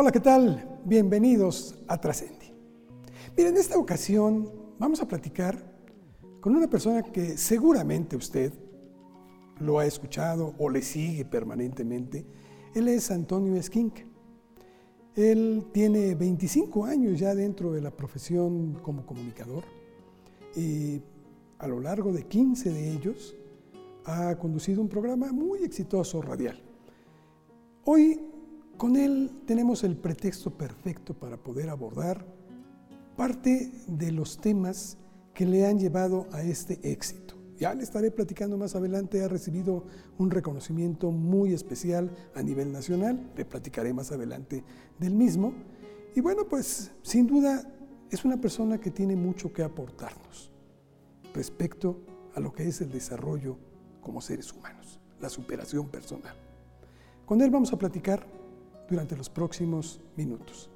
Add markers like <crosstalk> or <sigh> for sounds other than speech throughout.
Hola, ¿qué tal? Bienvenidos a Trascendi. Miren, en esta ocasión vamos a platicar con una persona que seguramente usted lo ha escuchado o le sigue permanentemente. Él es Antonio Esquinca. Él tiene 25 años ya dentro de la profesión como comunicador y a lo largo de 15 de ellos ha conducido un programa muy exitoso radial. Hoy con él tenemos el pretexto perfecto para poder abordar parte de los temas que le han llevado a este éxito. Ya le estaré platicando más adelante, ha recibido un reconocimiento muy especial a nivel nacional, le platicaré más adelante del mismo. Y bueno, pues sin duda es una persona que tiene mucho que aportarnos respecto a lo que es el desarrollo como seres humanos, la superación personal. Con él vamos a platicar durante los próximos minutos.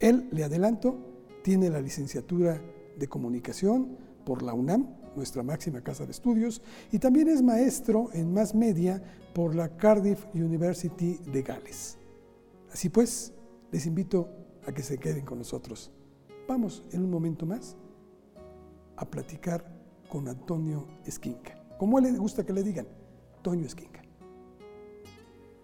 Él, le adelanto, tiene la licenciatura de comunicación por la UNAM, nuestra máxima casa de estudios, y también es maestro en más media por la Cardiff University de Gales. Así pues, les invito a que se queden con nosotros. Vamos en un momento más a platicar con Antonio Esquinca. ¿Cómo le gusta que le digan? Antonio Esquinca.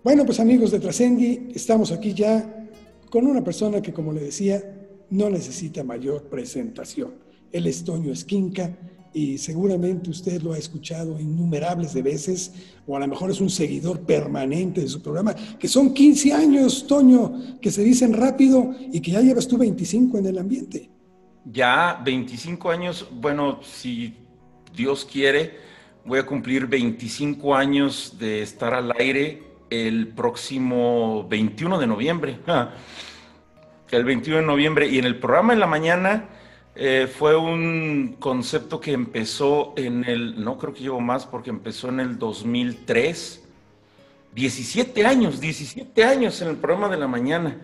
Bueno, pues amigos de Trascendi, estamos aquí ya con una persona que, como le decía, no necesita mayor presentación. Él es Toño Esquinca y seguramente usted lo ha escuchado innumerables de veces, o a lo mejor es un seguidor permanente de su programa, que son 15 años, Toño, que se dicen rápido y que ya llevas tú 25 en el ambiente. Ya 25 años, bueno, si Dios quiere, voy a cumplir 25 años de estar al aire el próximo 21 de noviembre. Ah, el 21 de noviembre. Y en el programa en la mañana eh, fue un concepto que empezó en el, no creo que llevo más porque empezó en el 2003. 17 años, 17 años en el programa de la mañana.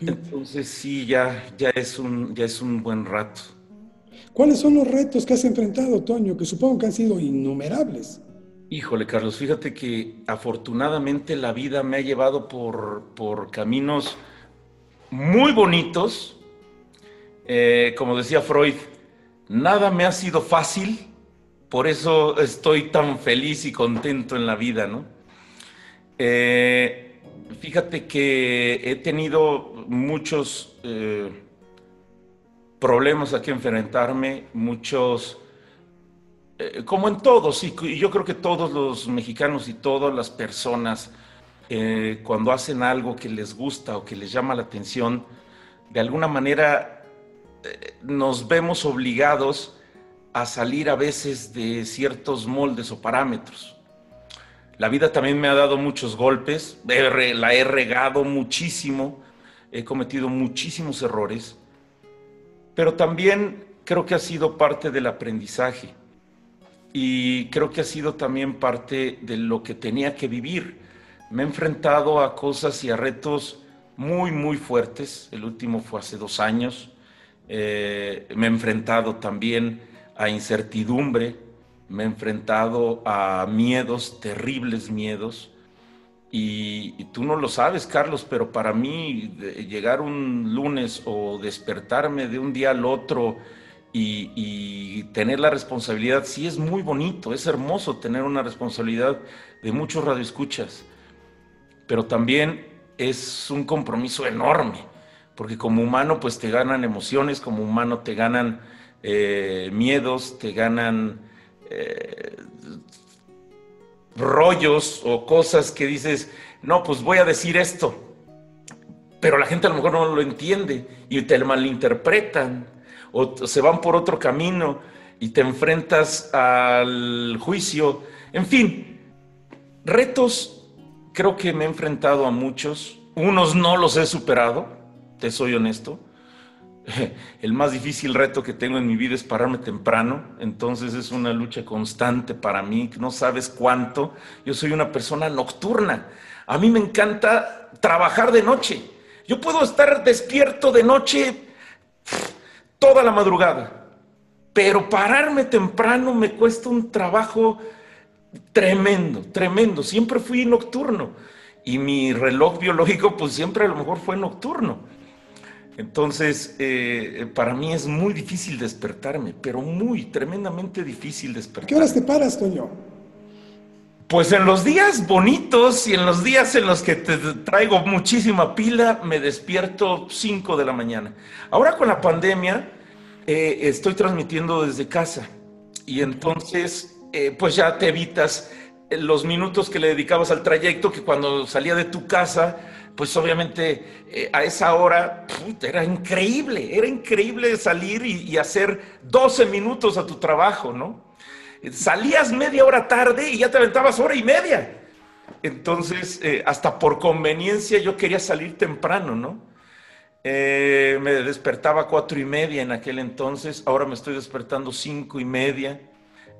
Entonces sí, ya, ya, es un, ya es un buen rato. ¿Cuáles son los retos que has enfrentado, Toño? Que supongo que han sido innumerables. Híjole, Carlos, fíjate que afortunadamente la vida me ha llevado por, por caminos muy bonitos. Eh, como decía Freud, nada me ha sido fácil, por eso estoy tan feliz y contento en la vida, ¿no? Eh, fíjate que he tenido muchos eh, problemas a que enfrentarme, muchos eh, como en todos, y yo creo que todos los mexicanos y todas las personas, eh, cuando hacen algo que les gusta o que les llama la atención, de alguna manera eh, nos vemos obligados a salir a veces de ciertos moldes o parámetros. La vida también me ha dado muchos golpes, la he regado muchísimo, he cometido muchísimos errores, pero también creo que ha sido parte del aprendizaje y creo que ha sido también parte de lo que tenía que vivir. Me he enfrentado a cosas y a retos muy, muy fuertes. El último fue hace dos años. Eh, me he enfrentado también a incertidumbre, me he enfrentado a miedos, terribles miedos. Y, y, tú no lo sabes, Carlos, pero para mí llegar un lunes o despertarme de un día al otro y, tener la responsabilidad, sí es muy bonito, es hermoso tener una responsabilidad de muchos radioescuchas, pero también es un compromiso enorme, porque como humano pues te ganan emociones, como humano te ganan eh, miedos, te ganan eh, rollos o cosas que dices, no, pues voy a decir esto, pero la gente a lo mejor no lo entiende y te malinterpretan o se van por otro camino y te enfrentas al juicio. En fin, retos, creo que me he enfrentado a muchos, unos no los he superado, te soy honesto. <laughs> El más difícil reto que tengo en mi vida es pararme temprano, entonces es una lucha constante para mí, no sabes cuánto. Yo soy una persona nocturna, a mí me encanta trabajar de noche. Yo puedo estar despierto de noche toda la madrugada. Pero pararme temprano me cuesta un trabajo tremendo, tremendo. Siempre fui nocturno. y mi reloj biológico pues siempre a lo mejor fue nocturno. Entonces, eh, para mí es muy difícil despertarme, pero muy, tremendamente difícil despertarme. ¿Qué horas te paras, Toño? Pues en los días bonitos y en los días en los que te traigo muchísima pila, me despierto 5 de la mañana. Ahora con la pandemia, eh, estoy transmitiendo desde casa y entonces, eh, pues ya te evitas los minutos que le dedicabas al trayecto, que cuando salía de tu casa, pues obviamente eh, a esa hora era increíble, era increíble salir y, y hacer 12 minutos a tu trabajo, ¿no? Salías media hora tarde y ya te aventabas hora y media. Entonces, eh, hasta por conveniencia yo quería salir temprano, ¿no? Eh, me despertaba cuatro y media en aquel entonces, ahora me estoy despertando cinco y media.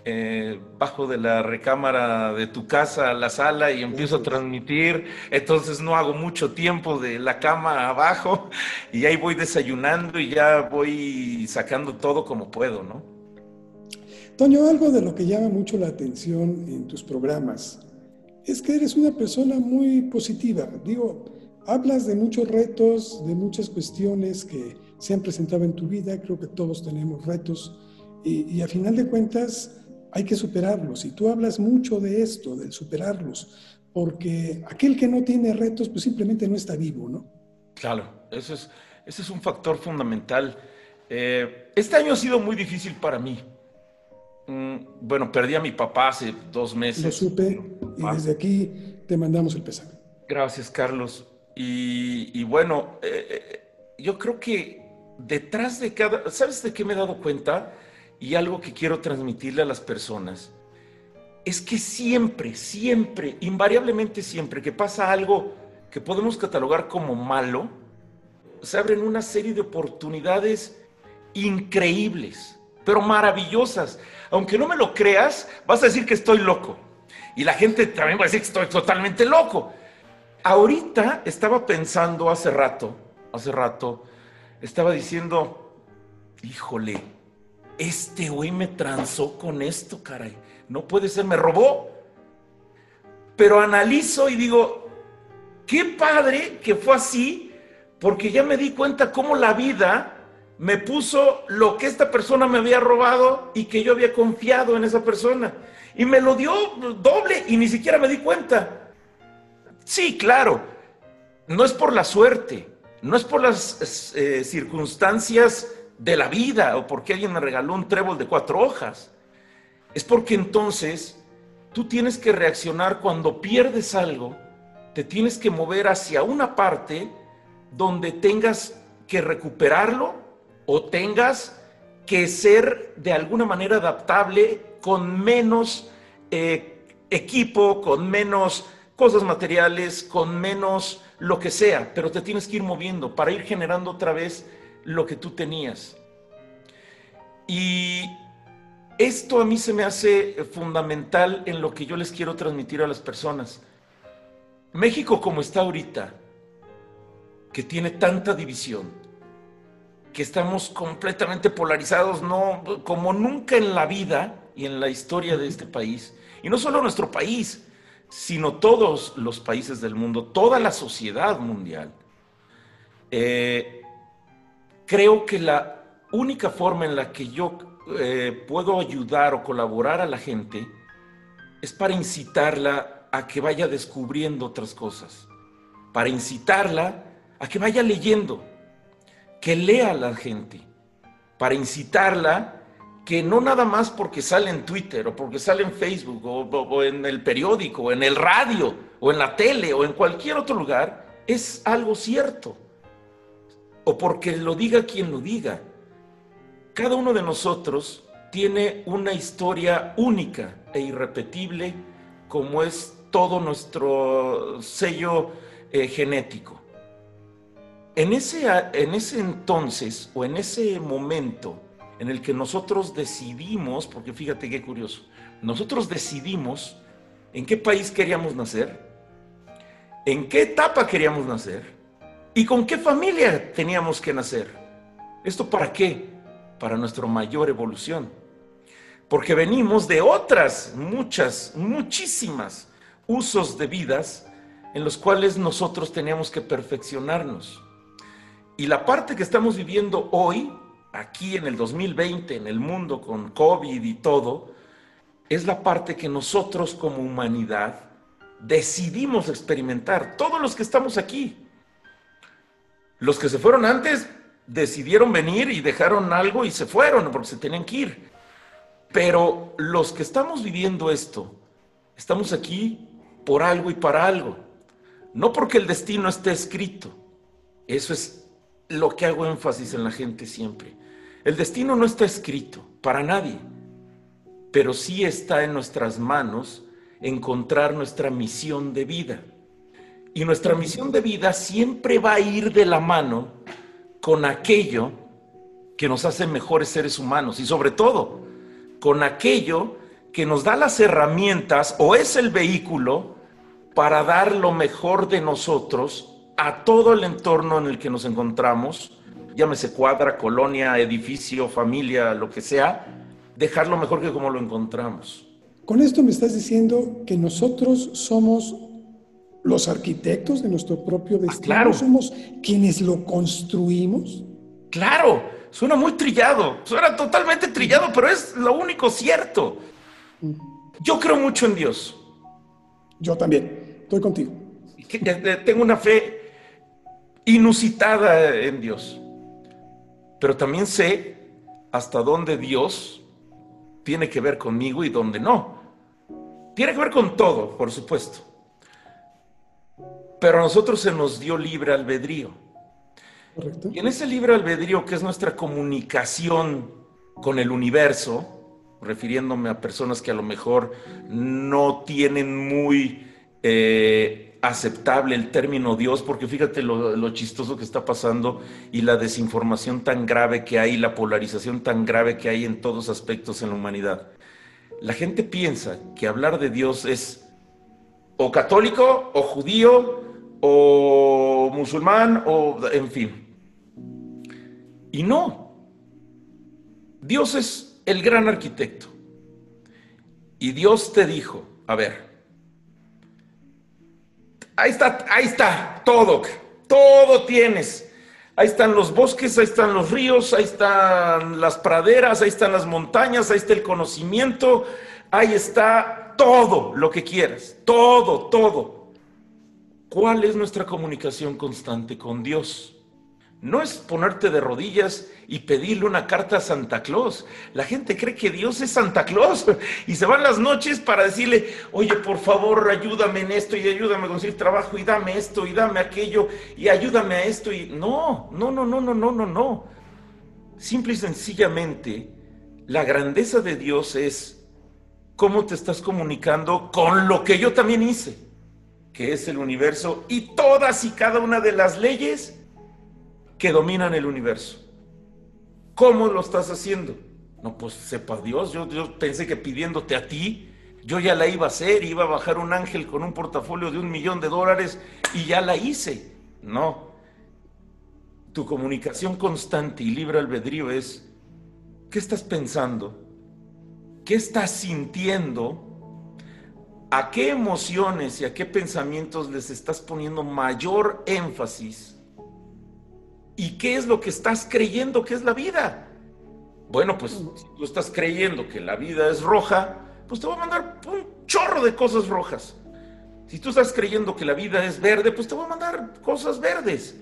Eh, bajo de la recámara de tu casa a la sala y empiezo a transmitir, entonces no hago mucho tiempo de la cama abajo <laughs> y ahí voy desayunando y ya voy sacando todo como puedo, ¿no? Toño, algo de lo que llama mucho la atención en tus programas es que eres una persona muy positiva. Digo, hablas de muchos retos, de muchas cuestiones que se han presentado en tu vida. Creo que todos tenemos retos y, a final de cuentas hay que superarlos. Y tú hablas mucho de esto, del superarlos, porque aquel que no tiene retos, pues simplemente no está vivo, ¿no? Claro, eso es, ese es un factor fundamental. Eh, este año ha sido muy difícil para mí. Mm, bueno, perdí a mi papá hace dos meses. Lo supe y desde aquí te mandamos el pésame. Gracias, Carlos. Y, bueno, eh, eh, yo creo que detrás de cada... ¿Sabes de qué me he dado cuenta? Y algo que quiero transmitirle a las personas. Es que siempre, siempre, invariablemente siempre que pasa algo que podemos catalogar como malo, se abren una serie de oportunidades increíbles, pero maravillosas aunque no me lo creas, vas a decir que estoy loco. Y la gente también va a decir que estoy totalmente loco. Ahorita estaba pensando hace rato, hace rato, estaba diciendo, híjole, este güey me transó con esto, caray. No puede ser, me robó. Pero analizo y digo, qué padre que fue así, porque ya me di cuenta cómo la vida me puso lo que esta persona me había robado y que yo había confiado en esa persona. Y me lo dio doble y ni siquiera me di cuenta. Sí, claro, no es por la suerte, no es por las eh, circunstancias de la vida o porque alguien me regaló un trébol de cuatro hojas. Es porque entonces tú tienes que reaccionar cuando pierdes algo, te tienes que mover hacia una parte donde tengas que recuperarlo o tengas que ser de alguna manera adaptable con menos eh, equipo, con menos cosas materiales, con menos lo que sea, pero te tienes que ir moviendo para ir generando otra vez lo que tú tenías. Y esto a mí se me hace fundamental en lo que yo les quiero transmitir a las personas. México como está ahorita, que tiene tanta división, que estamos completamente polarizados, no, como nunca en la vida y en la historia de este país. Y no solo nuestro país, sino todos los países del mundo, toda la sociedad mundial. Eh, creo que la única forma en la que yo eh, puedo ayudar o colaborar a la gente es para incitarla a que vaya descubriendo otras cosas, para incitarla a que vaya leyendo, que lea a la gente, para incitarla, que no nada más porque sale en Twitter o porque sale en Facebook o, en el periódico, o en el radio o en la tele o en cualquier otro lugar, es algo cierto. O porque lo diga quien lo diga. Cada uno de nosotros tiene una historia única e irrepetible como es todo nuestro sello eh, genético. En ese, en ese entonces o en ese momento en el que nosotros decidimos, porque fíjate qué curioso, nosotros decidimos en qué país queríamos nacer, en qué etapa queríamos nacer y con qué familia teníamos que nacer. ¿Esto para qué? Para nuestra mayor evolución. Porque venimos de otras, muchas, muchísimas usos de vidas en los cuales nosotros teníamos que perfeccionarnos. Y la parte que estamos viviendo hoy, aquí en el 2020, en el mundo con COVID y todo, es la parte que nosotros como humanidad decidimos experimentar. Todos los que estamos aquí. Los que se fueron antes decidieron venir y dejaron algo y se fueron porque se tenían que ir. Pero los que estamos viviendo esto, estamos aquí por algo y para algo. No porque el destino esté escrito. Eso es lo que hago énfasis en la gente siempre. El destino no está escrito para nadie, pero sí está en nuestras manos encontrar nuestra misión de vida. Y nuestra misión de vida siempre va a ir de la mano con aquello que nos hace mejores seres humanos y sobre todo con aquello que nos da las herramientas o es el vehículo para dar lo mejor de nosotros a todo el entorno en el que nos encontramos, llámese cuadra, colonia, edificio, familia, lo que sea, dejar lo mejor que como lo encontramos. Con esto me estás diciendo que nosotros somos los arquitectos de nuestro propio ah, destino. claro. Somos quienes lo construimos. Claro, suena muy trillado, suena totalmente trillado, pero es lo único cierto. Mm. Yo creo mucho en Dios. Yo también, estoy contigo. Tengo una fe inusitada en Dios, pero también sé hasta dónde Dios tiene que ver conmigo y dónde no. Tiene que ver con todo, por supuesto. Pero a nosotros se nos dio libre albedrío. Y en ese libre albedrío, que es nuestra comunicación con el universo, refiriéndome a personas que a lo mejor no tienen muy eh, aceptable el término Dios, porque fíjate lo, lo, chistoso que está pasando y la desinformación tan grave que hay, la polarización tan grave que hay en todos aspectos en la humanidad la gente piensa que hablar de Dios es o católico, o judío, o musulmán, o en fin. Y no. Dios es el gran arquitecto. Y Dios te dijo, a ver, ahí está, ahí está, todo, todo tienes. Ahí están los bosques, ahí están los ríos, ahí están las praderas, ahí están las montañas, ahí está el conocimiento, ahí está todo lo que quieras, todo, todo. ¿Cuál es nuestra comunicación constante con Dios? No es ponerte de rodillas y pedirle una carta a Santa Claus. La gente cree que Dios es Santa Claus <laughs> y se van las noches para decirle, oye, por favor, ayúdame en esto y ayúdame a conseguir trabajo y dame esto y dame aquello y ayúdame a esto. Y no, no, no, no, no, no, no, no. Simple y sencillamente, la grandeza de Dios es cómo te estás comunicando con lo que yo también hice, que es el universo y todas y cada una de las leyes que dominan el universo. ¿Cómo lo estás haciendo? No, pues sepa Dios, yo, yo pensé que pidiéndote a ti, yo ya la iba a hacer, iba a bajar un ángel con un portafolio de un millón de dólares y ya la hice. No, tu comunicación constante y libre albedrío es, ¿qué estás pensando? ¿Qué estás sintiendo? ¿A qué emociones y a qué pensamientos les estás poniendo mayor énfasis? ¿Y qué es lo que estás creyendo que es la vida? Bueno, pues si tú estás creyendo que la vida es roja, pues te voy a mandar un chorro de cosas rojas. Si tú estás creyendo que la vida es verde, pues te voy a mandar cosas verdes.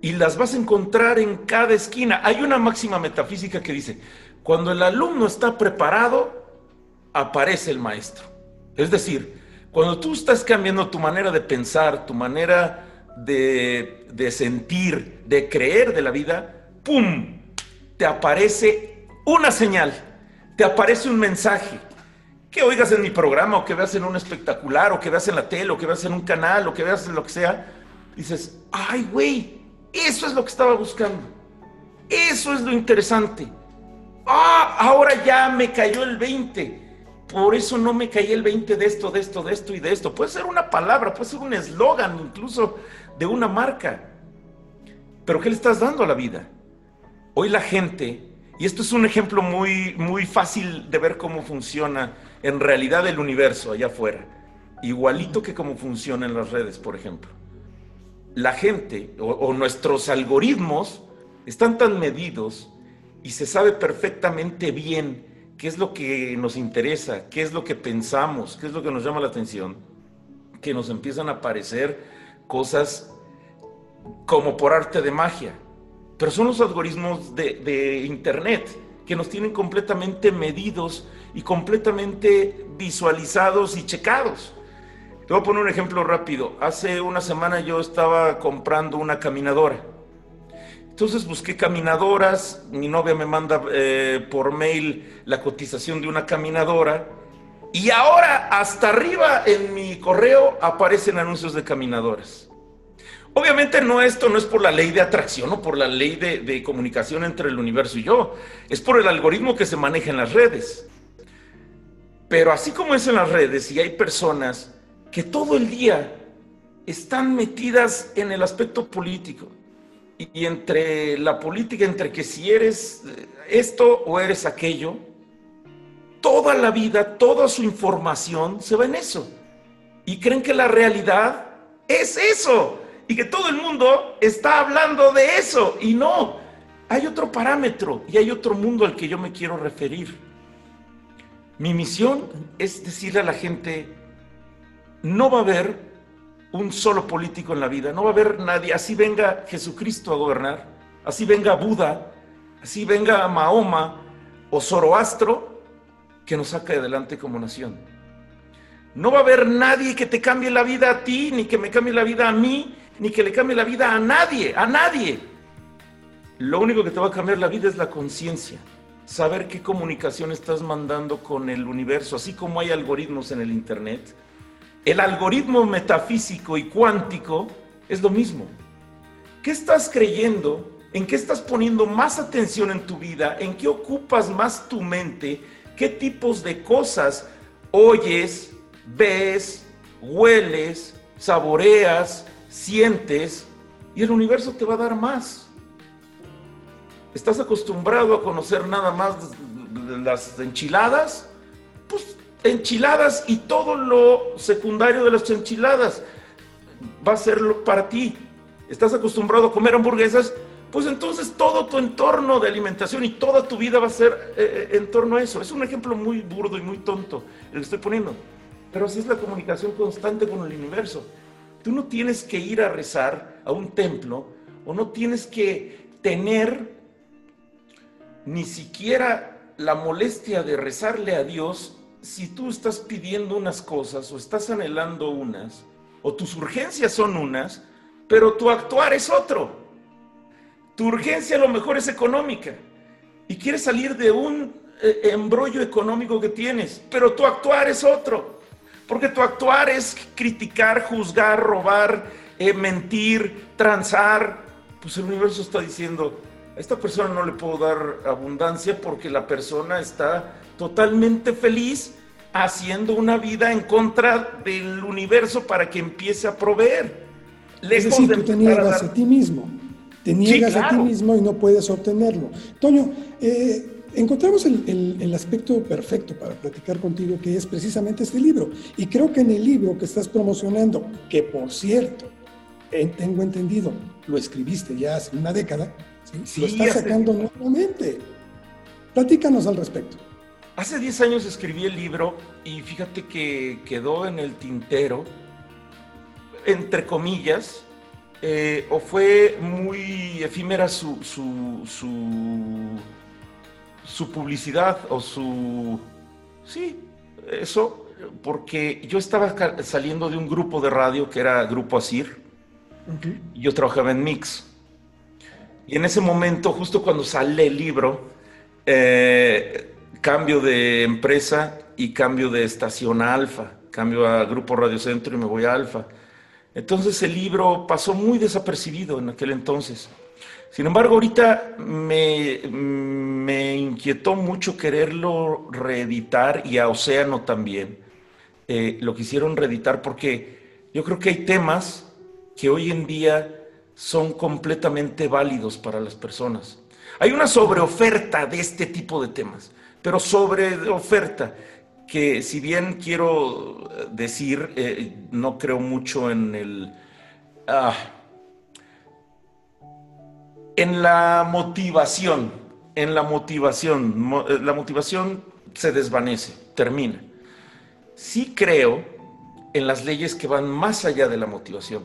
Y las vas a encontrar en cada esquina. Hay una máxima metafísica que dice, cuando el alumno está preparado, aparece el maestro. Es decir, cuando tú estás cambiando tu manera de pensar, tu manera de, sentir, de creer de la vida, ¡pum! Te aparece una señal, te aparece un mensaje. Que oigas en mi programa, o que veas en un espectacular, o que veas en la tele, o que veas en un canal, o que veas en lo que sea, dices, ay, güey, eso es lo que estaba buscando. Eso es lo interesante. Ah, ahora ya me cayó el 20 por eso no me caí el 20 de esto, de esto, de esto y de esto. Puede ser una palabra, puede ser un eslogan incluso de una marca. Pero ¿qué le estás dando a la vida? Hoy la gente, y esto es un ejemplo muy, muy fácil de ver cómo funciona en realidad el universo allá afuera. igualito que como funcionan las redes, por ejemplo. La gente o, nuestros algoritmos están tan medidos y se sabe perfectamente bien qué es lo que nos interesa, qué es lo que pensamos, qué es lo que nos llama la atención, que nos empiezan a aparecer cosas como por arte de magia. Pero son los algoritmos de, de Internet que nos tienen completamente medidos y completamente visualizados y checados. Te voy a poner un ejemplo rápido. Hace una semana yo estaba comprando una caminadora. Entonces busqué caminadoras, mi novia me manda eh, por mail la cotización de una caminadora y ahora hasta arriba en mi correo aparecen anuncios de caminadoras. Obviamente no esto no es por la ley de atracción o por la ley de, de comunicación entre el universo y yo, es por el algoritmo que se maneja en las redes. Pero así como es en las redes y hay personas que todo el día están metidas en el aspecto político. Y entre la política, entre que si eres esto o eres aquello, toda la vida, toda su información se va en eso. Y creen que la realidad es eso. Y que todo el mundo está hablando de eso. Y no, hay otro parámetro y hay otro mundo al que yo me quiero referir. Mi misión es decirle a la gente, no va a haber un solo político en la vida, no va a haber nadie, así venga Jesucristo a gobernar, así venga Buda, así venga Mahoma o Zoroastro, que nos saque adelante como nación. No va a haber nadie que te cambie la vida a ti, ni que me cambie la vida a mí, ni que le cambie la vida a nadie, a nadie. Lo único que te va a cambiar la vida es la conciencia, saber qué comunicación estás mandando con el universo, así como hay algoritmos en el Internet el algoritmo metafísico y cuántico es lo mismo. ¿Qué estás creyendo? ¿En qué estás poniendo más atención en tu vida? ¿En qué ocupas más tu mente? ¿Qué tipos de cosas oyes, ves, hueles, saboreas, sientes? Y el universo te va a dar más. ¿Estás acostumbrado a conocer nada más las enchiladas? Pues enchiladas y todo lo secundario de las enchiladas va a ser para ti. ¿Estás acostumbrado a comer hamburguesas? Pues entonces todo tu entorno de alimentación y toda tu vida va a ser eh, eh, en torno a eso. Es un ejemplo muy burdo y muy tonto el que estoy poniendo. Pero así es la comunicación constante con el universo. Tú no tienes que ir a rezar a un templo o no tienes que tener ni siquiera la molestia de rezarle a Dios si tú estás pidiendo unas cosas o estás anhelando unas, o tus urgencias son unas, pero tu actuar es otro. Tu urgencia a lo mejor es económica y quieres salir de un eh, embrollo económico que tienes, pero tu actuar es otro. Porque tu actuar es criticar, juzgar, robar, eh, mentir, transar. Pues el universo está diciendo, a esta persona no le puedo dar abundancia porque la persona está totalmente feliz haciendo una vida en contra del universo para que empiece a proveer. es decir, tú te niegas a, ti mismo, te niegas a ti mismo y no puedes obtenerlo. Toño, eh, encontramos el, el, aspecto perfecto para platicar contigo, que es precisamente este libro. Y creo que en el libro que estás promocionando, que por cierto, tengo entendido, lo escribiste ya hace una década, lo estás sacando nuevamente. Platícanos al respecto. Hace 10 años escribí el libro y fíjate que quedó en el tintero, entre comillas, eh, o fue muy efímera su, su, su, publicidad o su... Sí, eso, porque yo estaba saliendo de un grupo de radio que era Grupo Asir, y yo trabajaba en Mix. Y en ese momento, justo cuando sale el libro, eh, cambio de empresa y cambio de estación a Alfa, cambio a Grupo Radio Centro y me voy a Alfa. Entonces el libro pasó muy desapercibido en aquel entonces. Sin embargo, ahorita me, me inquietó mucho quererlo reeditar y a Océano también. Eh, lo quisieron reeditar porque yo creo que hay temas que hoy en día son completamente válidos para las personas. Hay una sobreoferta de este tipo de temas pero sobre oferta. Que si bien quiero decir, eh, no creo mucho en el... Ah, en la motivación, en la motivación, eh, la motivación se desvanece, termina. Sí creo en las leyes que van más allá de la motivación.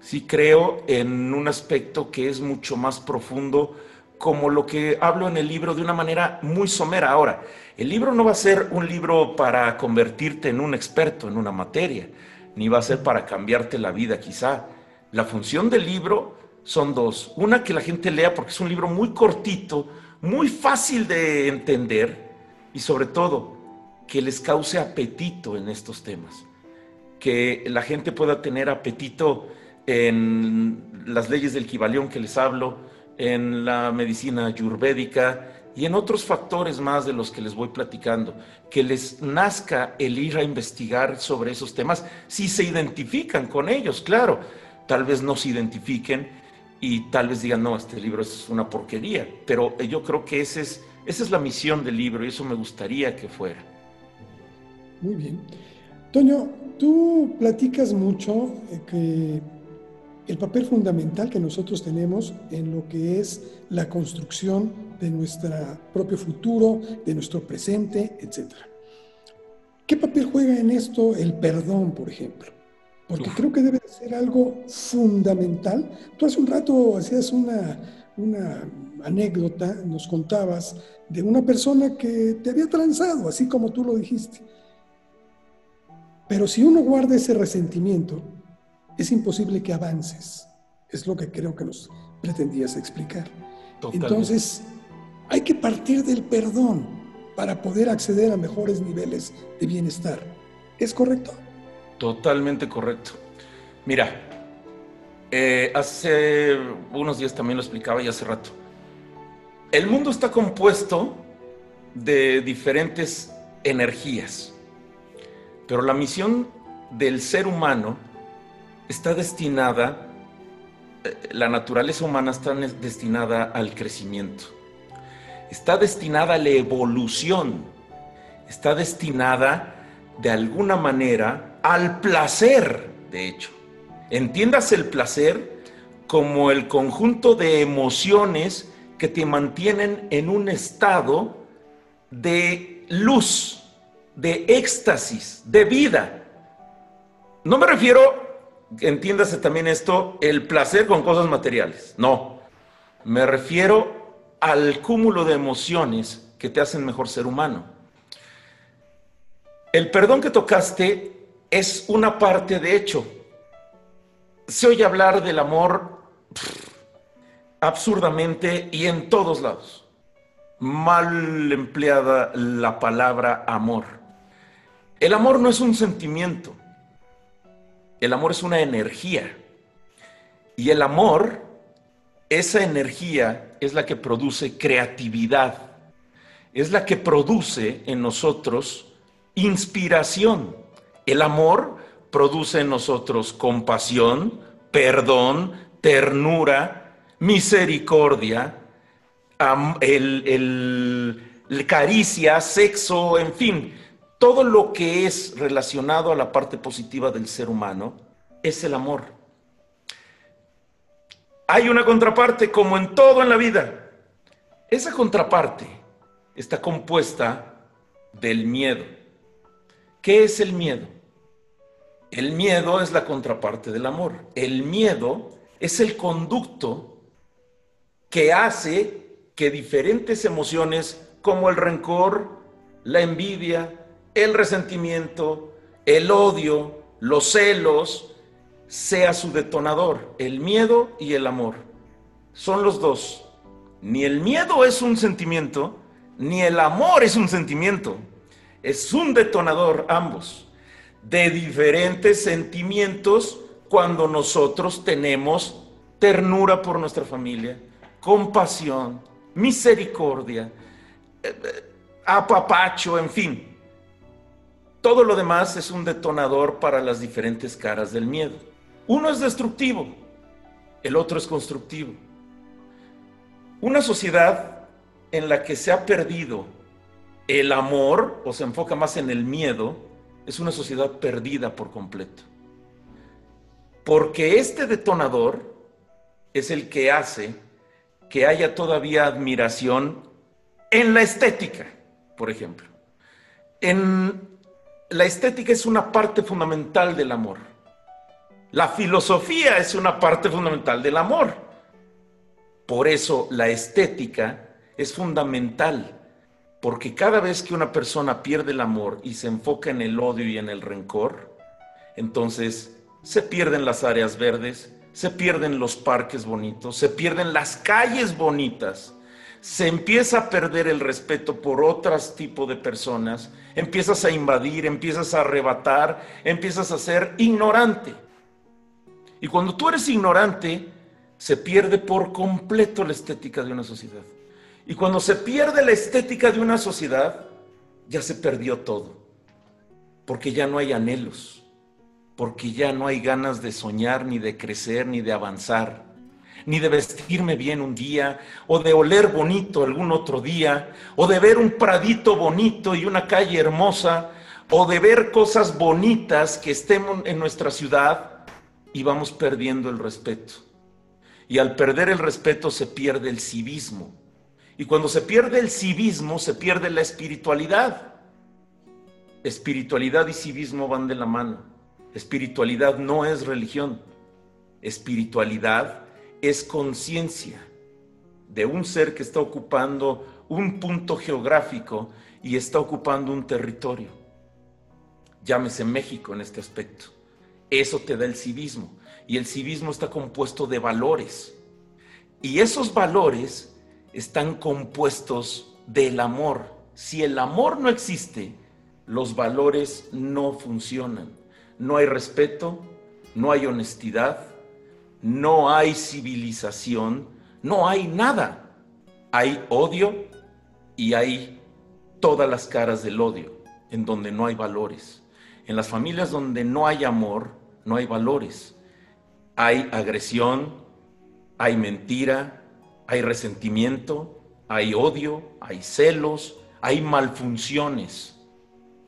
Sí creo en un aspecto que es mucho más profundo, como lo que hablo en el libro de una manera muy somera. Ahora, el libro no va a ser un libro para convertirte en un experto en una materia, ni va a ser para cambiarte la vida quizá. La función del libro son dos. Una, que la gente lea porque es un libro muy cortito, muy fácil de entender y sobre todo que les cause apetito en estos temas. Que la gente pueda tener apetito en las leyes del Kibalión que les hablo, en la medicina ayurvédica y en otros factores más de los que les voy platicando, que les nazca el ir a investigar sobre esos temas, si se identifican con ellos, claro, tal vez no se identifiquen y tal vez digan, no, este libro es una porquería, pero yo creo que ese es, esa es la misión del libro y eso me gustaría que fuera. Muy bien. Toño, tú platicas mucho eh, que el papel fundamental que nosotros tenemos en lo que es la construcción de nuestro propio futuro, de nuestro presente, etc. ¿Qué papel juega en esto el perdón, por ejemplo? porque creo que debe ser algo fundamental. Tú hace un rato hacías una, una anécdota, nos contabas de una persona que te había transado, así como tú lo dijiste. Pero si uno guarda ese resentimiento, es imposible que avances. Es lo que creo que nos pretendías explicar. Entonces, hay que partir del perdón para poder acceder a mejores niveles de bienestar. ¿Es correcto? Totalmente correcto. Mira, eh, hace unos días también lo explicaba y hace rato. El mundo está compuesto de diferentes energías, pero la misión del ser humano está destinada, eh, la naturaleza humana está destinada al crecimiento, está destinada a la evolución, está destinada de alguna manera al placer, de hecho. Entiendas el placer como el conjunto de emociones que te mantienen en un estado de luz, de éxtasis, de vida. No me refiero, entiéndase también esto, el placer con cosas materiales. No, me refiero al cúmulo de emociones que te hacen mejor ser humano. El perdón que tocaste es una parte de hecho. Se oye hablar del amor absurdamente y en todos lados. Mal empleada la palabra amor. El amor no es un sentimiento. El amor es una energía. Y el amor, esa energía es la que produce creatividad. Es la que produce en nosotros inspiración. El amor produce en nosotros compasión, perdón, ternura, misericordia, el, caricia, sexo, en fin, todo lo que es relacionado a la parte positiva del ser humano es el amor. Hay una contraparte, como en todo en la vida. Esa contraparte está compuesta del miedo. ¿Qué es el miedo? El miedo es la contraparte del amor. El miedo es el conducto que hace que diferentes emociones como el rencor, la envidia, el resentimiento, el odio, los celos, sea su detonador. El miedo y el amor son los dos. Ni el miedo es un sentimiento, ni el amor es un sentimiento. Es un detonador ambos de diferentes sentimientos cuando nosotros tenemos ternura por nuestra familia, compasión, misericordia, eh, eh, apapacho, en fin. Todo lo demás es un detonador para las diferentes caras del miedo. Uno es destructivo, el otro es constructivo. Una sociedad en la que se ha perdido el amor, o se enfoca más en el miedo, es una sociedad perdida por completo. Porque este detonador es el que hace que haya todavía admiración en la estética, por ejemplo. En la estética es una parte fundamental del amor. La filosofía es una parte fundamental del amor. Por eso la estética es fundamental, porque cada vez que una persona pierde el amor y se enfoca en el odio y en el rencor, entonces se pierden las áreas verdes, se pierden los parques bonitos, se pierden las calles bonitas, se empieza a perder el respeto por otros tipos de personas, empiezas a invadir, empiezas a arrebatar, empiezas a ser ignorante. Y cuando tú eres ignorante, se pierde por completo la estética de una sociedad. Y cuando se pierde la estética de una sociedad, ya se perdió todo. Porque ya no hay anhelos, porque ya no hay ganas de soñar, ni de crecer, ni de avanzar ni de vestirme bien un día, o de oler bonito algún otro día, o de ver un pradito bonito y una calle hermosa, o de ver cosas bonitas que estén en nuestra ciudad y vamos perdiendo el respeto. Y al perder el respeto se pierde el civismo. Y cuando se pierde el civismo, se pierde la espiritualidad. Espiritualidad y civismo van de la mano. Espiritualidad no es religión. Espiritualidad es conciencia de un ser que está ocupando un punto geográfico y está ocupando un territorio. Llámese México en este aspecto. Eso te da el civismo. Y el civismo está compuesto de valores. Y esos valores están compuestos del amor. Si el amor no existe, los valores no funcionan. No hay respeto, no hay honestidad, no hay civilización, no hay nada. Hay odio y hay todas las caras del odio, en donde no hay valores. En las familias donde no hay amor, no hay valores. Hay agresión, hay mentira, hay resentimiento, hay odio, hay celos, hay malfunciones.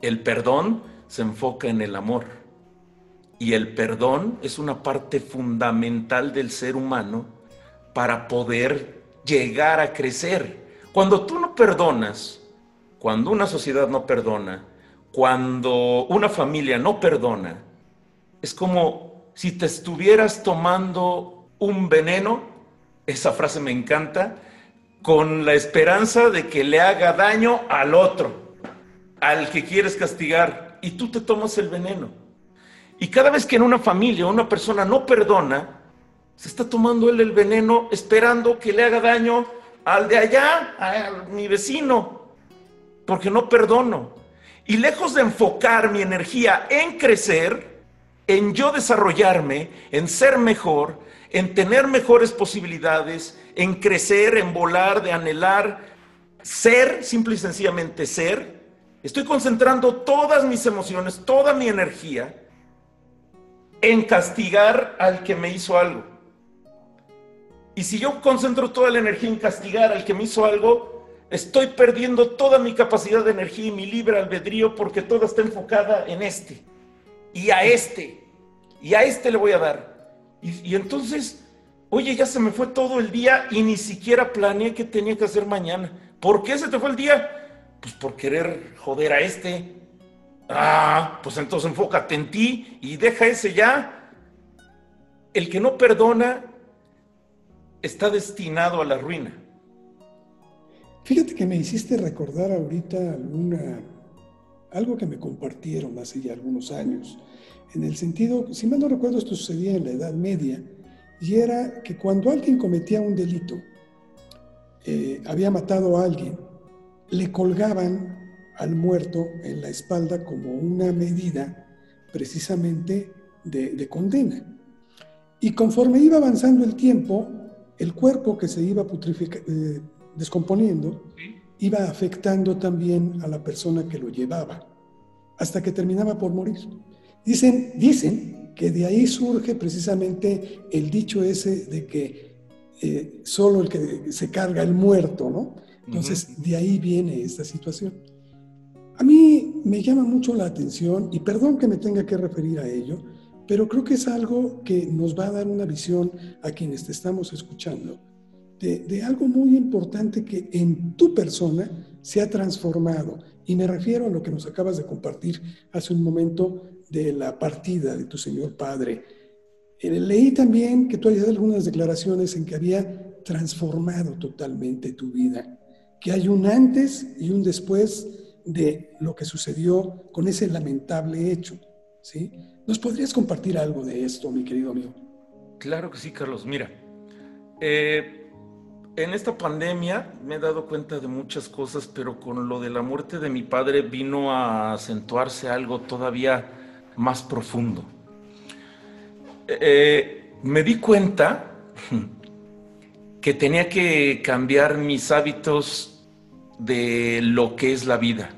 El perdón se enfoca en el amor. Y el perdón es una parte fundamental del ser humano para poder llegar a crecer. Cuando tú no perdonas, cuando una sociedad no perdona, cuando una familia no perdona, es como si te estuvieras tomando un veneno, esa frase me encanta, con la esperanza de que le haga daño al otro, al que quieres castigar, y tú te tomas el veneno. Y cada vez que en una familia una persona no perdona, se está tomando él el veneno esperando que le haga daño al de allá, a mi vecino, porque no perdono. Y lejos de enfocar mi energía en crecer, en yo desarrollarme, en ser mejor, en tener mejores posibilidades, en crecer, en volar, de anhelar, ser, simple y sencillamente ser, estoy concentrando todas mis emociones, toda mi energía en castigar al que me hizo algo. Y si yo concentro toda la energía en castigar al que me hizo algo, estoy perdiendo toda mi capacidad de energía y mi libre albedrío porque toda está enfocada en este. Y a este. Y a este le voy a dar. Y, y entonces, oye, ya se me fue todo el día y ni siquiera planeé qué tenía que hacer mañana. ¿Por qué se te fue el día? Pues por querer joder a este. Ah, pues entonces enfócate en ti y deja ese ya. El que no perdona está destinado a la ruina. Fíjate que me hiciste recordar ahorita alguna, algo que me compartieron hace ya algunos años, en el sentido, si mal no recuerdo, esto sucedía en la Edad Media, y era que cuando alguien cometía un delito, eh, había matado a alguien, le colgaban al muerto en la espalda como una medida precisamente de, condena. Y conforme iba avanzando el tiempo, el cuerpo que se iba eh, descomponiendo iba afectando también a la persona que lo llevaba, hasta que terminaba por morir. Dicen, dicen que de ahí surge precisamente el dicho ese de que eh, solo el que se carga el muerto, ¿no? Entonces, de ahí viene esta situación. A mí me llama mucho la atención, y perdón que me tenga que referir a ello, pero creo que es algo que nos va a dar una visión a quienes te estamos escuchando, de, algo muy importante que en tu persona se ha transformado. Y me refiero a lo que nos acabas de compartir hace un momento de la partida de tu Señor Padre. Eh, leí también que tú habías algunas declaraciones en que había transformado totalmente tu vida, que hay un antes y un después de lo que sucedió con ese lamentable hecho. ¿sí? ¿Nos podrías compartir algo de esto, mi querido amigo? Claro que sí, Carlos. Mira, eh, en esta pandemia me he dado cuenta de muchas cosas, pero con lo de la muerte de mi padre vino a acentuarse algo todavía más profundo. Eh, me di cuenta <laughs> que tenía que cambiar mis hábitos de lo que es la vida.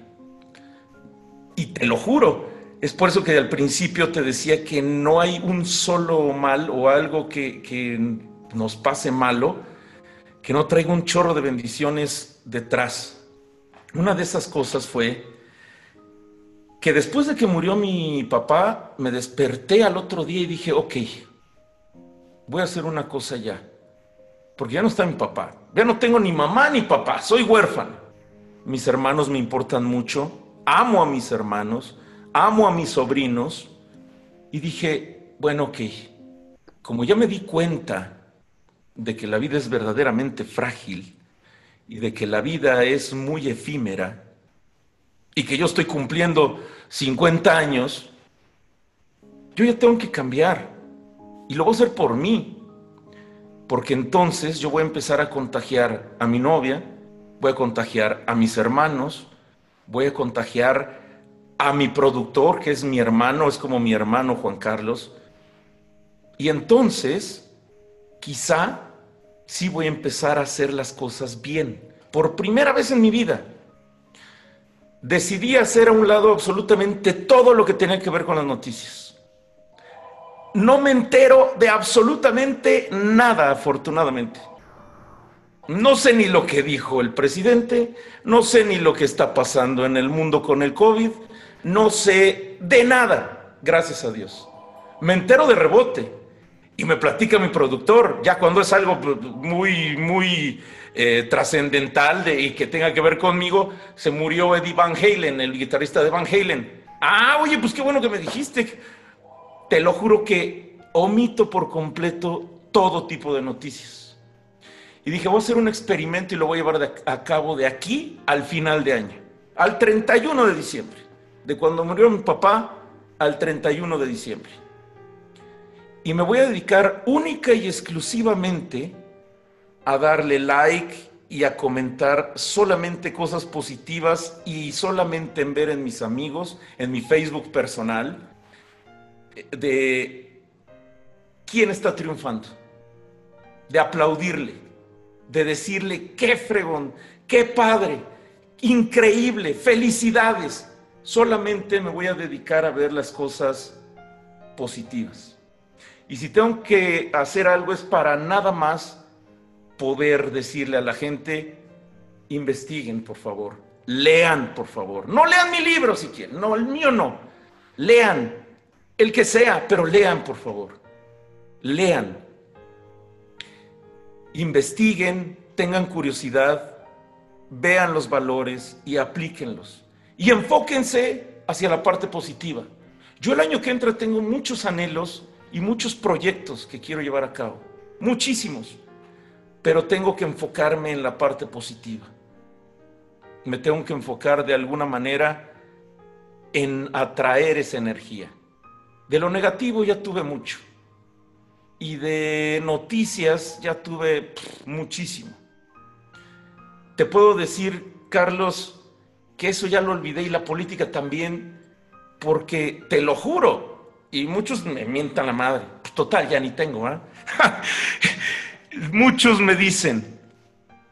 Y te lo juro, es por eso que al principio te decía que no hay un solo mal o algo que, que nos pase malo que no traiga un chorro de bendiciones detrás. Una de esas cosas fue que después de que murió mi papá, me desperté al otro día y dije, ok, voy a hacer una cosa ya, porque ya no está mi papá, ya no tengo ni mamá ni papá, soy huérfano. Mis hermanos me importan mucho, amo a mis hermanos, amo a mis sobrinos, y dije, bueno, ok, como ya me di cuenta de que la vida es verdaderamente frágil y de que la vida es muy efímera, y que yo estoy cumpliendo 50 años, yo ya tengo que cambiar. Y lo voy a hacer por mí. Porque entonces yo voy a empezar a contagiar a mi novia, voy a contagiar a mis hermanos, voy a contagiar a mi productor, que es mi hermano, es como mi hermano Juan Carlos. Y entonces, quizá sí voy a empezar a hacer las cosas bien, por primera vez en mi vida decidí hacer a un lado absolutamente todo lo que tenía que ver con las noticias. No me entero de absolutamente nada, afortunadamente. No sé ni lo que dijo el presidente, no sé ni lo que está pasando en el mundo con el COVID, no sé de nada, gracias a Dios. Me entero de rebote y me platica mi productor, ya cuando es algo muy, muy eh, trascendental y que tenga que ver conmigo, se murió Eddie Van Halen, el guitarrista de Van Halen. Ah, oye, pues qué bueno que me dijiste. Te lo juro que omito por completo todo tipo de noticias. Y dije, voy a hacer un experimento y lo voy a llevar a cabo de aquí al final de año, al 31 de diciembre, de cuando murió mi papá al 31 de diciembre. Y me voy a dedicar única y exclusivamente a darle like y a comentar solamente cosas positivas y solamente en ver en mis amigos, en mi Facebook personal, de quién está triunfando, de aplaudirle, de decirle, qué fregón, qué padre, increíble, felicidades. Solamente me voy a dedicar a ver las cosas positivas. Y si tengo que hacer algo es para nada más poder decirle a la gente, investiguen, por favor, lean, por favor. No lean mi libro si quieren, no, el mío no. Lean, el que sea, pero lean, por favor. Lean. Investiguen, tengan curiosidad, vean los valores y aplíquenlos. Y enfóquense hacia la parte positiva. Yo el año que entra tengo muchos anhelos y muchos proyectos que quiero llevar a cabo. Muchísimos pero tengo que enfocarme en la parte positiva. Me tengo que enfocar de alguna manera en atraer esa energía. De lo negativo ya tuve mucho. Y de noticias ya tuve muchísimo. Te puedo decir, Carlos, que eso ya lo olvidé y la política también, porque te lo juro, y muchos me mientan la madre. Total, ya ni tengo, ¿ah? <laughs> muchos me dicen,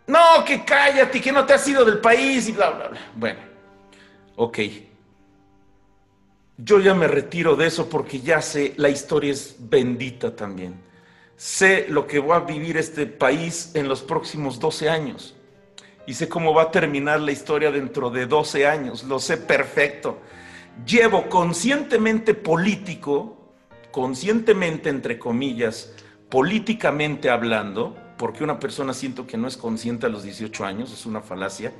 no, que cállate, que no te has ido del país y bla, bla, bla. Bueno, ok. Yo ya me retiro de eso porque ya sé, la historia es bendita también. Sé lo que va a vivir este país en los próximos 12 años. y sé cómo va a terminar la historia dentro de 12 años, lo sé perfecto. Llevo conscientemente político, conscientemente entre comillas, políticamente hablando, porque una persona siento que no es consciente a los 18 años, es una falacia,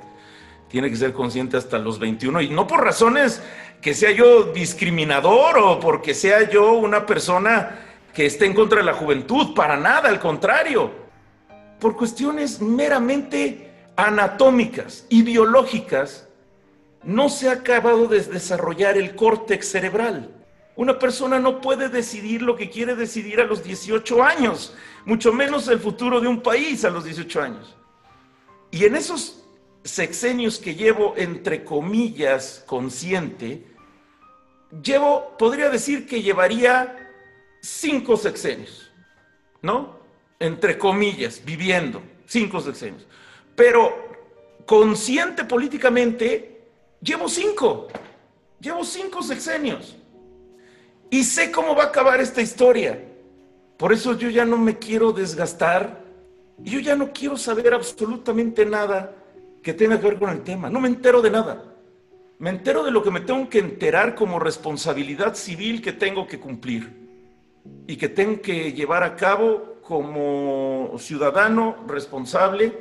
tiene que ser consciente hasta los 21 y no por razones que sea yo discriminador o porque sea yo una persona que esté en contra de la juventud, para nada, al contrario, por cuestiones meramente anatómicas y biológicas, no se ha acabado de desarrollar el córtex cerebral. Una persona no puede decidir lo que quiere decidir a los 18 años, mucho menos el futuro de un país a los 18 años. Y en esos sexenios que llevo, entre comillas, consciente, llevo, podría decir que llevaría cinco sexenios, ¿no? Entre comillas, viviendo, cinco sexenios. Pero consciente políticamente, llevo cinco, llevo cinco sexenios. Y sé cómo va a acabar esta historia. Por eso yo ya no me quiero desgastar. Yo ya no quiero saber absolutamente nada que tenga que ver con el tema. No me entero de nada. Me entero de lo que me tengo que enterar como responsabilidad civil que tengo que cumplir y que tengo que llevar a cabo como ciudadano responsable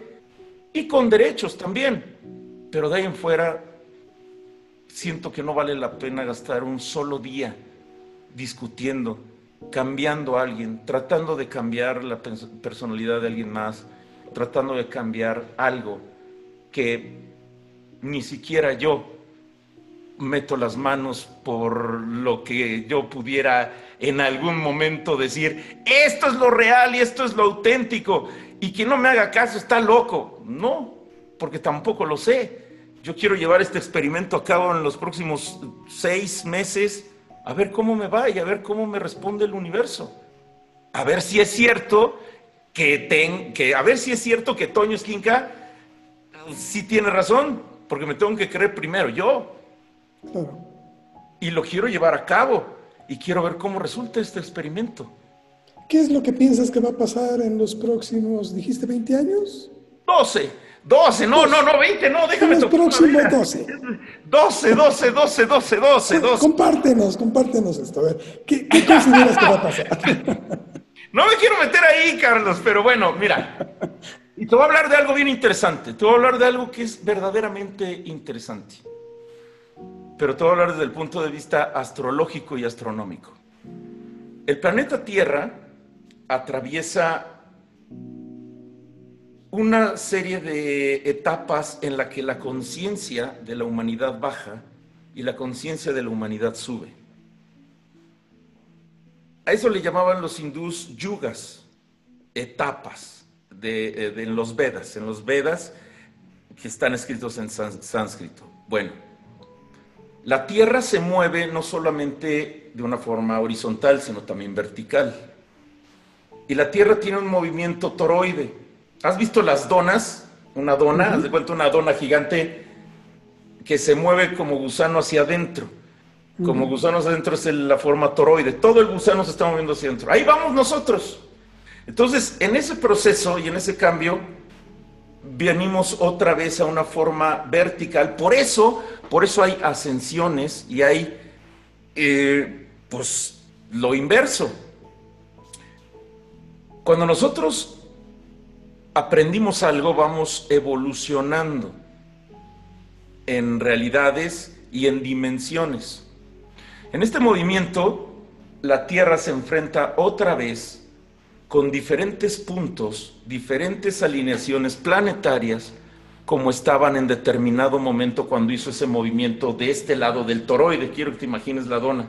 y con derechos también. Pero de ahí en fuera, siento que no vale la pena gastar un solo día discutiendo, cambiando a alguien, tratando de cambiar la personalidad de alguien más, tratando de cambiar algo que ni siquiera yo meto las manos por lo que yo pudiera en algún momento decir, esto es lo real y esto es lo auténtico, y quien no me haga caso está loco. No, porque tampoco lo sé. Yo quiero llevar este experimento a cabo en los próximos seis meses, a ver cómo me va y a ver cómo me responde el universo. A ver si es cierto que, ten, que a ver si es cierto que Toño Esquinca sí tiene razón, porque me tengo que creer primero yo. Y lo quiero llevar a cabo y quiero ver cómo resulta este experimento. ¿Qué es lo que piensas que va a pasar en los próximos, dijiste, 20 años? 12, 12, no, no, no, 20, no, déjame En los próximos 12. 12, 12, 12, 12, 12, 12. Compártenos, compártenos esto. A ver, ¿qué, qué consideras que va a pasar? <laughs> No me quiero meter ahí, Carlos, pero bueno, mira. Y te voy a hablar de algo bien interesante. Te voy a hablar de algo que es verdaderamente interesante pero te voy a hablar desde el punto de vista astrológico y astronómico. El planeta Tierra atraviesa una serie de etapas en la que la conciencia de la humanidad baja y la conciencia de la humanidad sube. A eso le llamaban los hindús yugas, etapas de, en los Vedas, en los Vedas que están escritos en sánscrito. Bueno, la Tierra se mueve no solamente de una forma horizontal, sino también vertical. Y la Tierra tiene un movimiento toroide. ¿Has visto las donas? Una dona, haz de cuenta una dona gigante que se mueve como gusano hacia adentro. Como gusano hacia adentro es la forma toroide. Todo el gusano se está moviendo hacia adentro. Ahí vamos nosotros. Entonces, en ese proceso y en ese cambio, venimos otra vez a una forma vertical. Por eso, por eso hay ascensiones y hay, eh, pues, lo inverso. Cuando nosotros aprendimos algo, vamos evolucionando en realidades y en dimensiones. En este movimiento, la Tierra se enfrenta otra vez con diferentes puntos, diferentes alineaciones planetarias, como estaban en determinado momento cuando hizo ese movimiento de este lado del toroide. Quiero que te imagines la dona.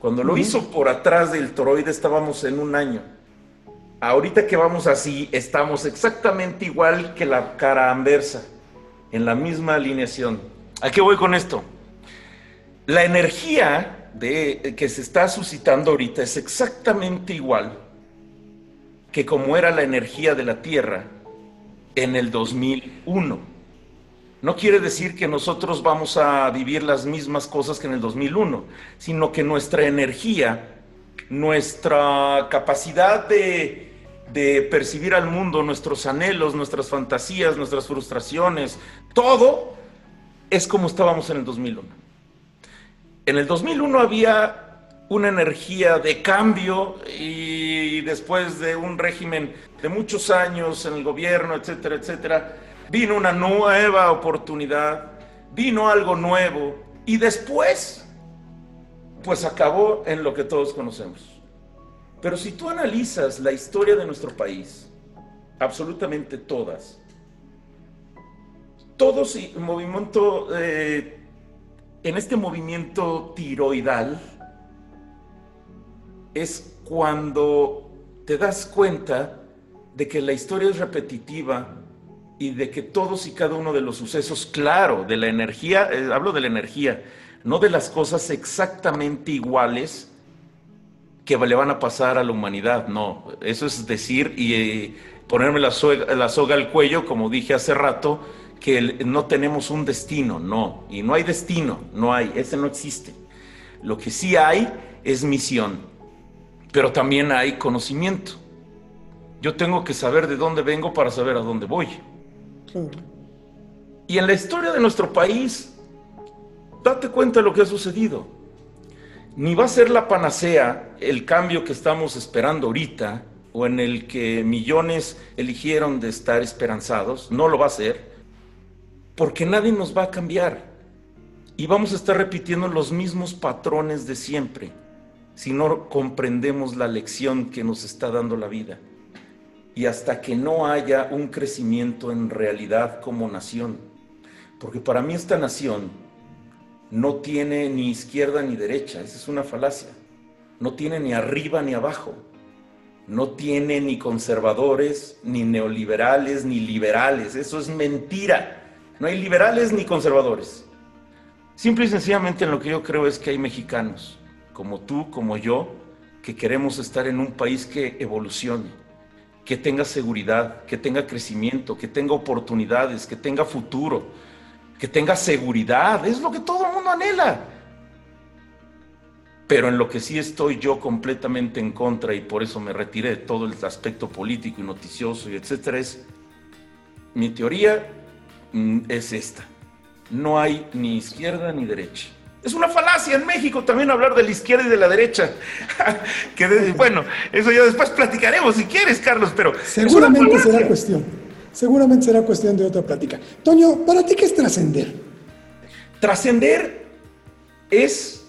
Cuando lo hizo por atrás del toroide estábamos en un año. Ahorita que vamos así, estamos exactamente igual que la cara anversa, en la misma alineación. ¿A qué voy con esto? La energía de, que se está suscitando ahorita es exactamente igual que como era la energía de la Tierra en el 2001. No quiere decir que nosotros vamos a vivir las mismas cosas que en el 2001, sino que nuestra energía, nuestra capacidad de de percibir al mundo, nuestros anhelos, nuestras fantasías, nuestras frustraciones, todo es como estábamos en el 2001. En el 2001 había una energía de cambio y después de un régimen de muchos años en el gobierno, etcétera, etcétera, vino una nueva oportunidad, vino algo nuevo y después, pues acabó en lo que todos conocemos. Pero si tú analizas la historia de nuestro país, absolutamente todas, todos movimiento, eh, en este movimiento tiroidal, es cuando te das cuenta de que la historia es repetitiva y de que todos y cada uno de los sucesos, claro, de la energía, eh, hablo de la energía, no de las cosas exactamente iguales que le van a pasar a la humanidad, no, eso es decir y eh, ponerme la la soga al cuello, como dije hace rato, que no tenemos un destino, no, y no hay destino, no hay, ese no existe. Lo que sí hay es misión pero también hay conocimiento. Yo tengo que saber de dónde vengo para saber a dónde voy. Y en la historia de nuestro país, date cuenta de lo que ha sucedido. Ni va a ser la panacea el cambio que estamos esperando ahorita, o en el que millones eligieron de estar esperanzados, no lo va a ser, porque nadie nos va a cambiar. Y vamos a estar repitiendo los mismos patrones de siempre si no comprendemos la lección que nos está dando la vida. Y hasta que no haya un crecimiento en realidad como nación. Porque para mí esta nación no tiene ni izquierda ni derecha, esa es una falacia. No tiene ni arriba ni abajo. No tiene ni conservadores, ni neoliberales, ni liberales. Eso es mentira. No hay liberales ni conservadores. Simple y sencillamente en lo que yo creo es que hay mexicanos como tú, como yo, que queremos estar en un país que evolucione, que tenga seguridad, que tenga crecimiento, que tenga oportunidades, que tenga futuro, que tenga seguridad. Es lo que todo el mundo anhela. Pero en lo que sí estoy yo completamente en contra y por eso me retiré de todo el aspecto político y noticioso y etcétera es mi teoría mm, es esta. No hay ni izquierda ni derecha. Es una falacia en México también hablar de la izquierda y de la derecha. <laughs> que bueno, eso ya después platicaremos si quieres, Carlos, pero... Seguramente será cuestión. Seguramente será cuestión de otra plática. Toño, ¿para ti qué es trascender? Trascender es,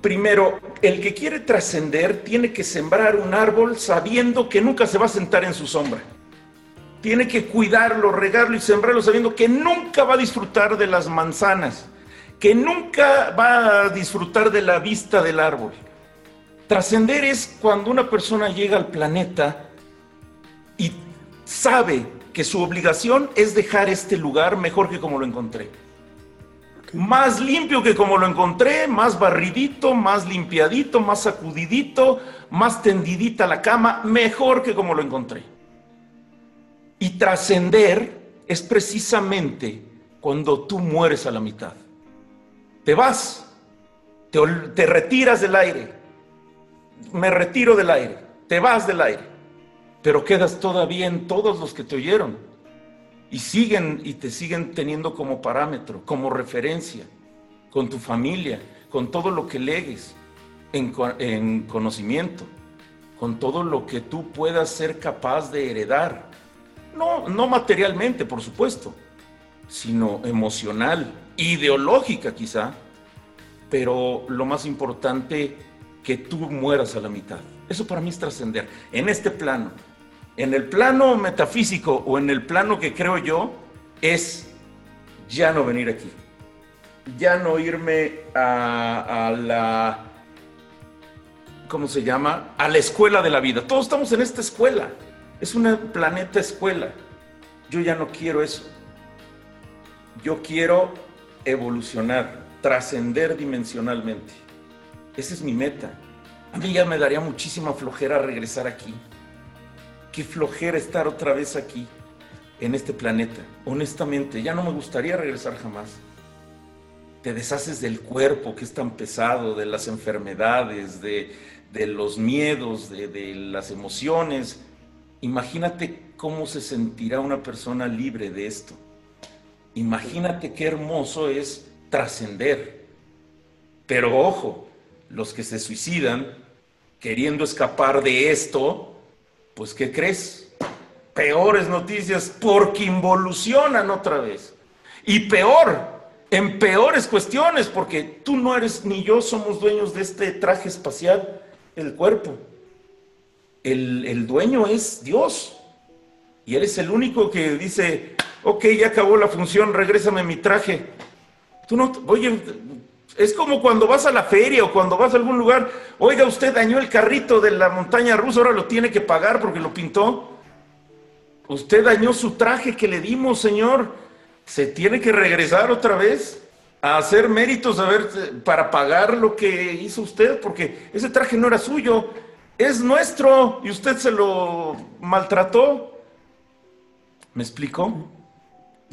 primero, el que quiere trascender tiene que sembrar un árbol sabiendo que nunca se va a sentar en su sombra. Tiene que cuidarlo, regarlo y sembrarlo sabiendo que nunca va a disfrutar de las manzanas que nunca va a disfrutar de la vista del árbol. Trascender es cuando una persona llega al planeta y sabe que su obligación es dejar este lugar mejor que como lo encontré. Más limpio que como lo encontré, más barridito, más limpiadito, más sacudidito, más tendidita la cama, mejor que como lo encontré. Y trascender es precisamente cuando tú mueres a la mitad te vas, te, retiras del aire, me retiro del aire, te vas del aire, pero quedas todavía en todos los que te oyeron y siguen y te siguen teniendo como parámetro, como referencia, con tu familia, con todo lo que legues en, en conocimiento, con todo lo que tú puedas ser capaz de heredar. No, no materialmente, por supuesto, sino emocional, ideológica quizá, pero lo más importante, que tú mueras a la mitad. Eso para mí es trascender. En este plano, en el plano metafísico o en el plano que creo yo, es ya no venir aquí. Ya no irme a, a la, ¿cómo se llama? A la escuela de la vida. Todos estamos en esta escuela. Es una planeta escuela. Yo ya no quiero eso. Yo quiero evolucionar trascender dimensionalmente. Esa es mi meta. A mí ya me daría muchísima flojera regresar aquí. Qué flojera estar otra vez aquí, en este planeta. Honestamente, ya no me gustaría regresar jamás. Te deshaces del cuerpo que es tan pesado, de las enfermedades, de, los miedos, de, de las emociones, Imagínate cómo se sentirá una persona libre de esto. Imagínate qué hermoso es trascender. Pero ojo, los que se suicidan queriendo escapar de esto, pues ¿qué crees? Peores noticias porque involucionan otra vez. Y peor, en peores cuestiones, porque tú no eres ni yo somos dueños de este traje espacial, el cuerpo. El, el dueño es Dios. Y Él es el único que dice, ok, ya acabó la función, regrésame mi traje. Tú no, oye, es como cuando vas a la feria o cuando vas a algún lugar, oiga, usted dañó el carrito de la montaña rusa, ahora lo tiene que pagar porque lo pintó. Usted dañó su traje que le dimos, señor. Se tiene que regresar otra vez a hacer méritos para pagar lo que hizo usted, porque ese traje no era suyo, es nuestro y usted se lo maltrató. ¿Me explico?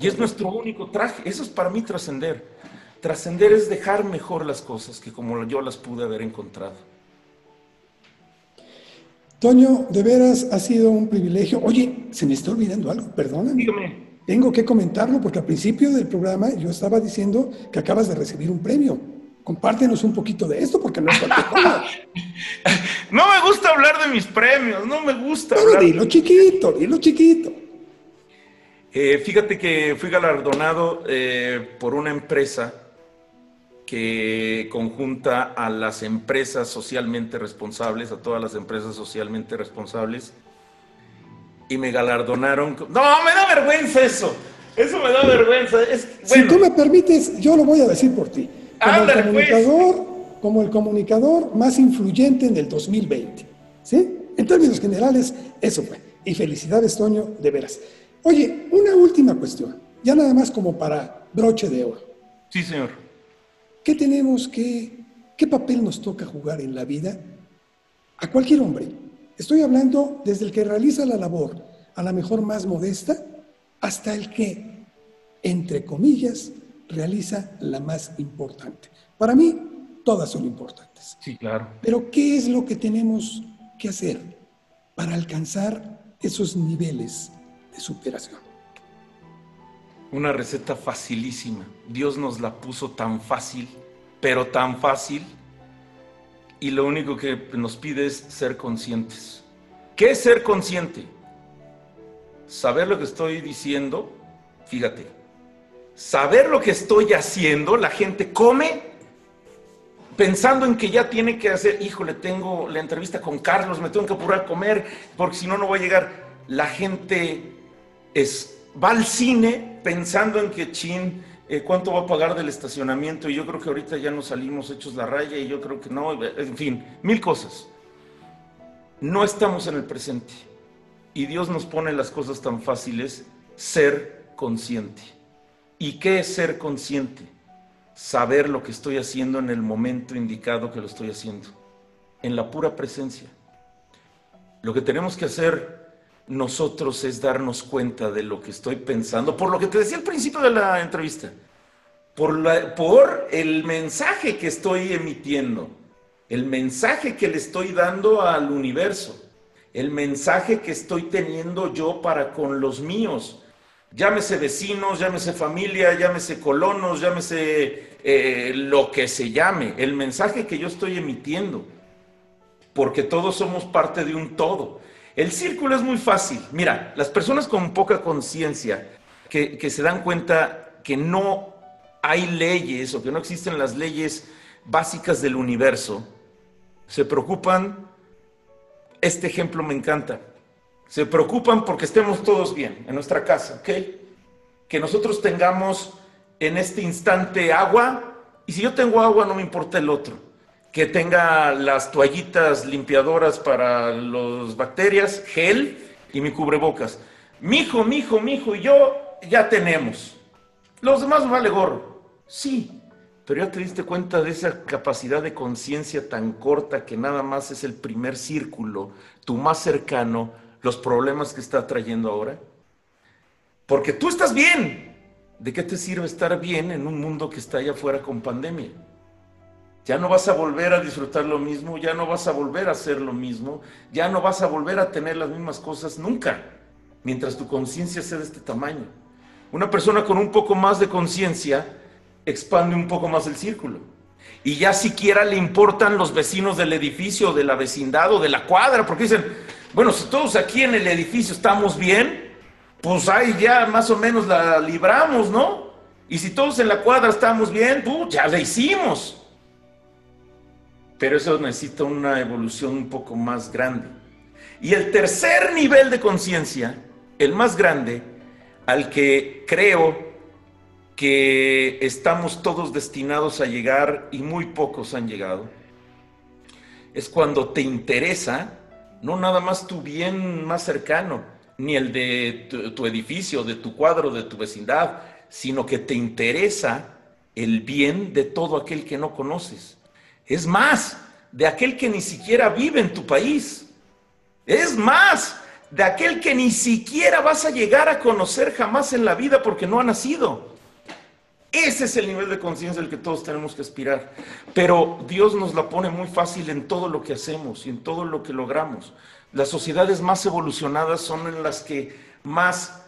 Y es nuestro único traje. Eso es para mí trascender. Trascender es dejar mejor las cosas que como yo las pude haber encontrado. Toño, de veras ha sido un privilegio. Oye, se me está olvidando algo, perdóname. Dígame. Tengo que comentarlo porque al principio del programa yo estaba diciendo que acabas de recibir un premio. Compártenos un poquito de esto porque no es <laughs> no me gusta hablar de mis premios, no me gusta Pero Dilo chiquito, dilo chiquito. Eh, fíjate que fui galardonado eh, por una empresa que conjunta a las empresas socialmente responsables, a todas las empresas socialmente responsables, y me galardonaron. No, me da vergüenza eso. Eso me da vergüenza. Si tú me permites, yo lo voy a decir por ti. Como, el pues. comunicador, como el comunicador más influyente en el 2020. ¿Sí? En términos generales, eso fue. Y felicidades, Toño, de veras. Oye, una última cuestión, ya nada más como para broche de oro. Sí, señor. ¿Qué tenemos que, qué papel nos toca jugar en la vida a cualquier hombre? Estoy hablando desde el que realiza la labor, a la mejor más modesta, hasta el que, entre comillas, realiza la más importante. Para mí, todas son importantes. Sí, claro. Pero ¿qué es lo que tenemos que hacer para alcanzar esos niveles de superación. Una receta facilísima. Dios nos la puso tan fácil, pero tan fácil. Y lo único que nos pide es ser conscientes. ¿Qué es ser consciente? Saber lo que estoy diciendo. Fíjate. Saber lo que estoy haciendo. La gente come pensando en que ya tiene que hacer, híjole, tengo la entrevista con Carlos, me tengo que apurar a comer, porque si no, no voy a llegar. La gente es, va al cine pensando en que chin, eh, cuánto va a pagar del estacionamiento y yo creo que ahorita ya nos salimos hechos la raya y yo creo que no, en fin, mil cosas. No estamos en el presente y Dios nos pone las cosas tan fáciles, ser consciente. ¿Y qué es ser consciente? Saber lo que estoy haciendo en el momento indicado que lo estoy haciendo, en la pura presencia. Lo que tenemos que hacer nosotros es darnos cuenta de lo que estoy pensando, por lo que te decía al principio de la entrevista, por, por el mensaje que estoy emitiendo, el mensaje que le estoy dando al universo, el mensaje que estoy teniendo yo para con los míos. Llámese vecinos, llámese familia, llámese colonos, llámese eh, lo que se llame, el mensaje que yo estoy emitiendo, porque todos somos parte de un todo. El círculo es muy fácil. Mira, las personas con poca conciencia que, se dan cuenta que no hay leyes o que no existen las leyes básicas del universo, se preocupan, este ejemplo me encanta, se preocupan porque estemos todos bien en nuestra casa, ¿ok? Que nosotros tengamos en este instante agua, y si yo tengo agua no me importa el otro que tenga las toallitas limpiadoras para las bacterias, gel y mi cubrebocas. Mijo, mijo, mijo y yo ya tenemos. Los demás vale gorro. Sí, pero ya te diste cuenta de esa capacidad de conciencia tan corta que nada más es el primer círculo, tu más cercano, los problemas que está trayendo ahora. Porque tú estás bien. ¿De qué te sirve estar bien en un mundo que está allá afuera con pandemia? Ya no vas a volver a disfrutar lo mismo, ya no vas a volver a hacer lo mismo, ya no vas a volver a tener las mismas cosas nunca, mientras tu conciencia sea de este tamaño. Una persona con un poco más de conciencia expande un poco más el círculo. Y ya siquiera le importan los vecinos del edificio, de la vecindad o de la cuadra, porque dicen, bueno, si todos aquí en el edificio estamos bien, pues ahí ya más o menos la libramos, ¿no? Y si todos en la cuadra estamos bien, pues ya la hicimos. Pero eso necesita una evolución un poco más grande. Y el tercer nivel de conciencia, el más grande, al que creo que estamos todos destinados a llegar y muy pocos han llegado, es cuando te interesa no nada más tu bien más cercano, ni el de tu, edificio, de tu cuadro, de tu vecindad, sino que te interesa el bien de todo aquel que no conoces. Es más, de aquel que ni siquiera vive en tu país. Es más, de aquel que ni siquiera vas a llegar a conocer jamás en la vida porque no ha nacido. Ese es el nivel de conciencia al que todos tenemos que aspirar. Pero Dios nos la pone muy fácil en todo lo que hacemos y en todo lo que logramos. Las sociedades más evolucionadas son en las que más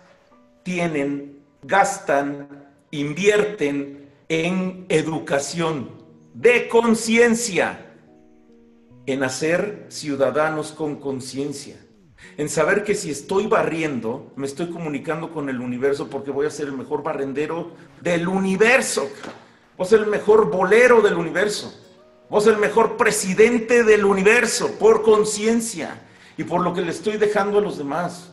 tienen, gastan, invierten en educación de conciencia, en hacer ciudadanos con conciencia en saber que si estoy barriendo, me estoy comunicando con el universo porque voy a ser el mejor barrendero del universo. Voy a ser el mejor bolero del universo. Voy a ser el mejor presidente del universo por conciencia y por lo que le estoy dejando a los demás.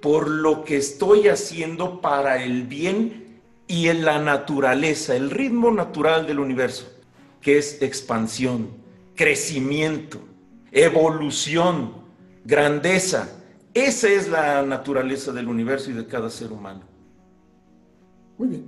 Por lo que estoy haciendo para el bien y en la naturaleza, el ritmo natural del universo, que es expansión, crecimiento, evolución grandeza. Esa es la naturaleza del universo y de cada ser humano. Muy bien.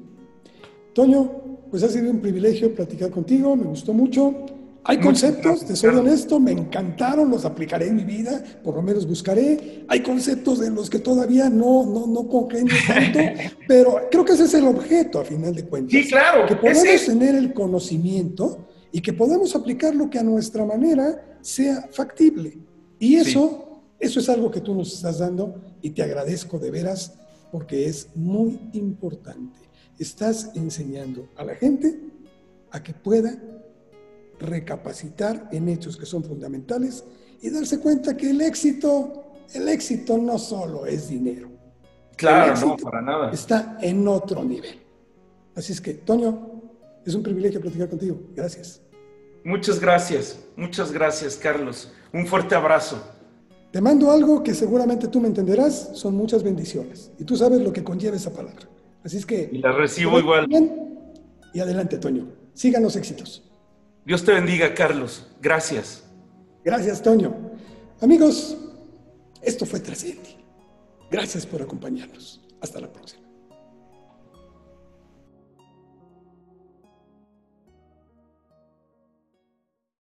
Toño, pues ha sido un privilegio platicar contigo, me gustó mucho. Hay conceptos, te soy honesto, me encantaron, los aplicaré en mi vida, por lo menos buscaré. Hay conceptos en los que todavía no, no, no comprendo tanto, <laughs> pero creo que ese es el objeto a final de cuentas. Sí, claro. Que podamos tener el conocimiento y que podamos aplicar lo que a nuestra manera sea factible. Y eso, eso es algo que tú nos estás dando y te agradezco de veras porque es muy importante. Estás enseñando a la gente a que pueda recapacitar en hechos que son fundamentales y darse cuenta que el éxito, el éxito no solo es dinero. Claro, no, para nada. Está en otro nivel. Así es que, Toño, es un privilegio platicar contigo. Gracias. Muchas gracias, muchas gracias, Carlos. Un fuerte abrazo. Te mando algo que seguramente tú me entenderás, son muchas bendiciones. Y tú sabes lo que conlleva esa palabra. Así es que... Y la recibo igual. y adelante, Toño. Sigan los éxitos. Dios te bendiga, Carlos. Gracias. Gracias, Toño. Amigos, esto fue Trascendi. Gracias por acompañarnos. Hasta la próxima.